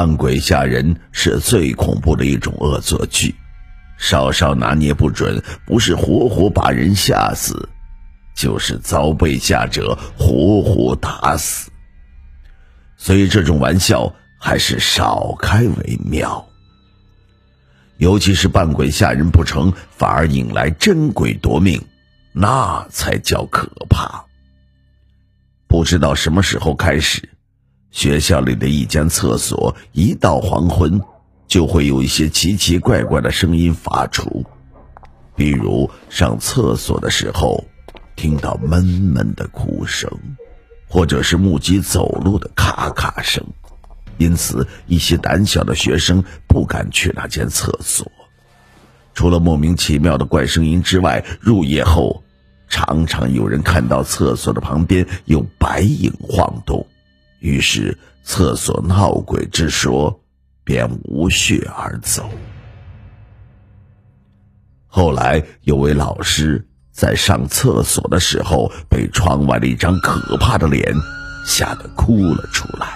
扮鬼吓人是最恐怖的一种恶作剧。稍稍拿捏不准，不是活活把人吓死，就是遭被吓者活活打死。所以这种玩笑还是少开为妙。尤其是扮鬼吓人不成，反而引来真鬼夺命，那才叫可怕。不知道什么时候开始，学校里的一间厕所，一到黄昏。就会有一些奇奇怪怪的声音发出，比如上厕所的时候听到闷闷的哭声，或者是木屐走路的咔咔声，因此一些胆小的学生不敢去那间厕所。除了莫名其妙的怪声音之外，入夜后常常有人看到厕所的旁边有白影晃动，于是厕所闹鬼之说。便无血而走。后来有位老师在上厕所的时候，被窗外的一张可怕的脸吓得哭了出来。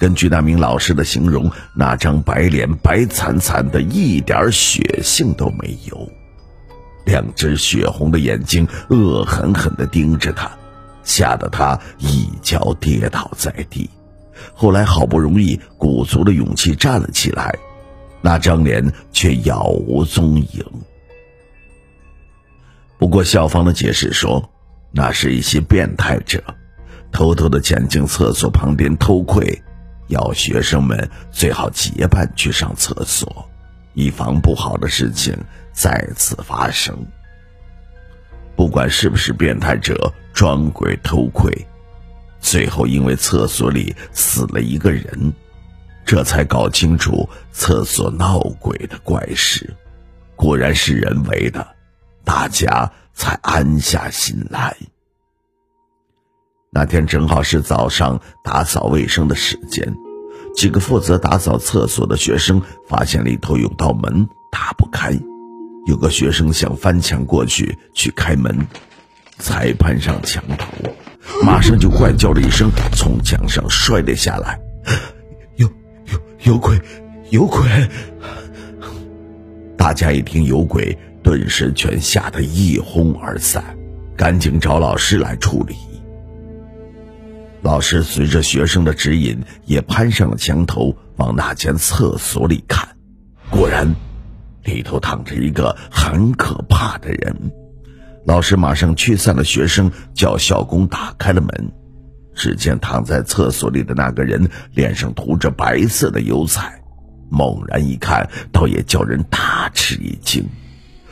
根据那名老师的形容，那张白脸白惨惨的，一点血性都没有，两只血红的眼睛恶狠狠地盯着他，吓得他一脚跌倒在地。后来好不容易鼓足了勇气站了起来，那张脸却杳无踪影。不过校方的解释说，那是一些变态者偷偷的潜进厕所旁边偷窥，要学生们最好结伴去上厕所，以防不好的事情再次发生。不管是不是变态者装鬼偷窥。最后，因为厕所里死了一个人，这才搞清楚厕所闹鬼的怪事，果然是人为的，大家才安下心来。那天正好是早上打扫卫生的时间，几个负责打扫厕所的学生发现里头有道门打不开，有个学生想翻墙过去去开门，才攀上墙头。马上就怪叫了一声，从墙上摔了下来。有有有鬼，有鬼！大家一听有鬼，顿时全吓得一哄而散，赶紧找老师来处理。老师随着学生的指引，也攀上了墙头，往那间厕所里看。果然，里头躺着一个很可怕的人。老师马上驱散了学生，叫校工打开了门。只见躺在厕所里的那个人脸上涂着白色的油彩，猛然一看，倒也叫人大吃一惊。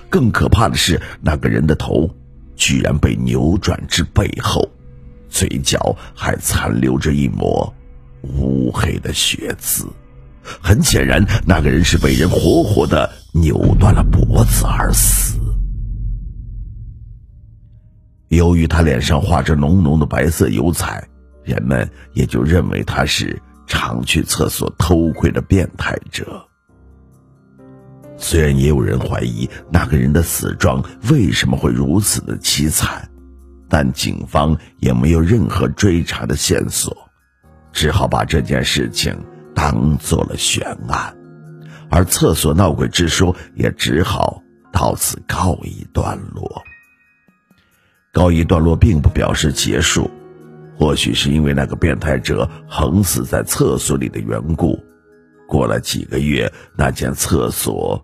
更可怕的是，那个人的头居然被扭转至背后，嘴角还残留着一抹乌黑的血渍。很显然，那个人是被人活活的扭断了脖子而死。由于他脸上画着浓浓的白色油彩，人们也就认为他是常去厕所偷窥的变态者。虽然也有人怀疑那个人的死状为什么会如此的凄惨，但警方也没有任何追查的线索，只好把这件事情当做了悬案，而厕所闹鬼之说也只好到此告一段落。告一段落并不表示结束，或许是因为那个变态者横死在厕所里的缘故。过了几个月，那间厕所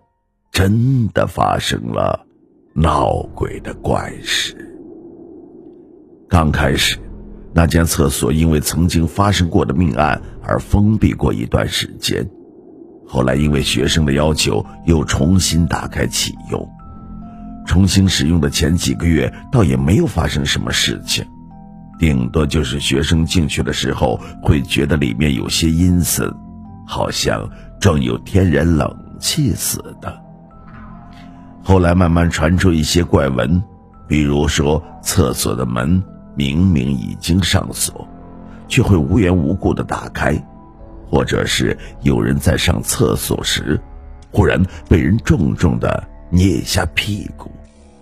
真的发生了闹鬼的怪事。刚开始，那间厕所因为曾经发生过的命案而封闭过一段时间，后来因为学生的要求，又重新打开启用。重新使用的前几个月，倒也没有发生什么事情，顶多就是学生进去的时候会觉得里面有些阴森，好像装有天然冷气似的。后来慢慢传出一些怪闻，比如说厕所的门明明已经上锁，却会无缘无故的打开，或者是有人在上厕所时，忽然被人重重的捏一下屁股，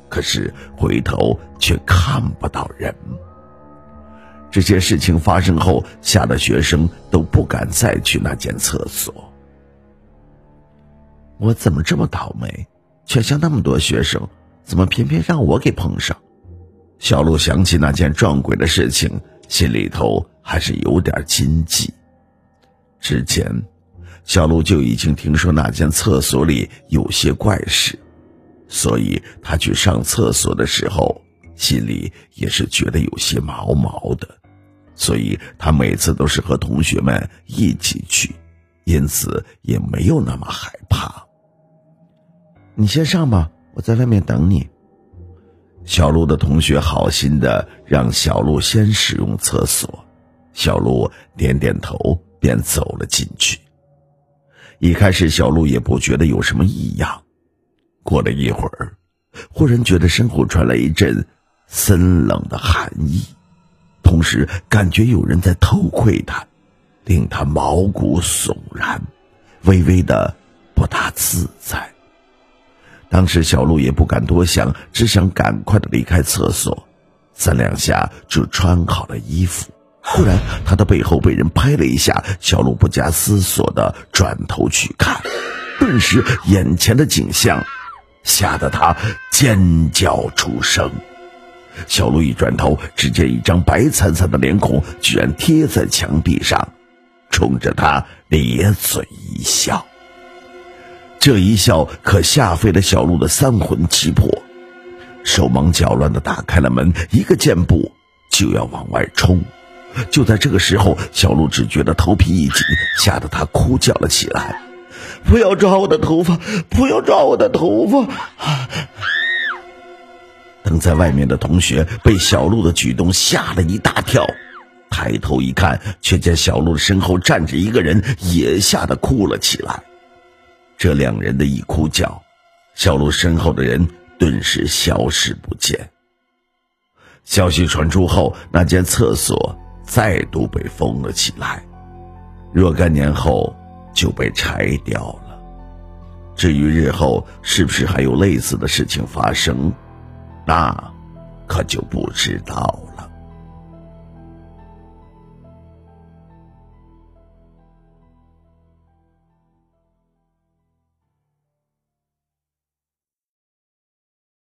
可是回头却看不到人。这些事情发生后，吓得学生都不敢再去那间厕所。我怎么这么倒霉？全校那么多学生，怎么偏偏让我给碰上？小鹿想起那件撞鬼的事情，心里头还是有点惊悸。之前，小鹿就已经听说那间厕所里有些怪事，所以他去上厕所的时候，心里也是觉得有些毛毛的。所以他每次都是和同学们一起去，因此也没有那么害怕。你先上吧，我在外面等你。小鹿的同学好心的让小鹿先使用厕所，小鹿点点头，便走了进去。一开始，小鹿也不觉得有什么异样。过了一会儿，忽然觉得身后传来一阵森冷的寒意，同时感觉有人在偷窥他，令他毛骨悚然，微微的不大自在。当时小鹿也不敢多想，只想赶快的离开厕所，三两下就穿好了衣服。忽然，他的背后被人拍了一下，小鹿不加思索的转头去看，顿时眼前的景象吓得他尖叫出声。小鹿一转头，只见一张白惨惨的脸孔居然贴在墙壁上，冲着他咧嘴一笑。这一笑可吓飞了小鹿的三魂七魄，手忙脚乱的打开了门，一个箭步就要往外冲。就在这个时候，小鹿只觉得头皮一紧，吓得他哭叫了起来：“不要抓我的头发！不要抓我的头发！”等在外面的同学被小鹿的举动吓了一大跳，抬头一看，却见小鹿的身后站着一个人，也吓得哭了起来。这两人的一哭叫，小鹿身后的人顿时消失不见。消息传出后，那间厕所再度被封了起来，若干年后就被拆掉了。至于日后是不是还有类似的事情发生，那可就不知道。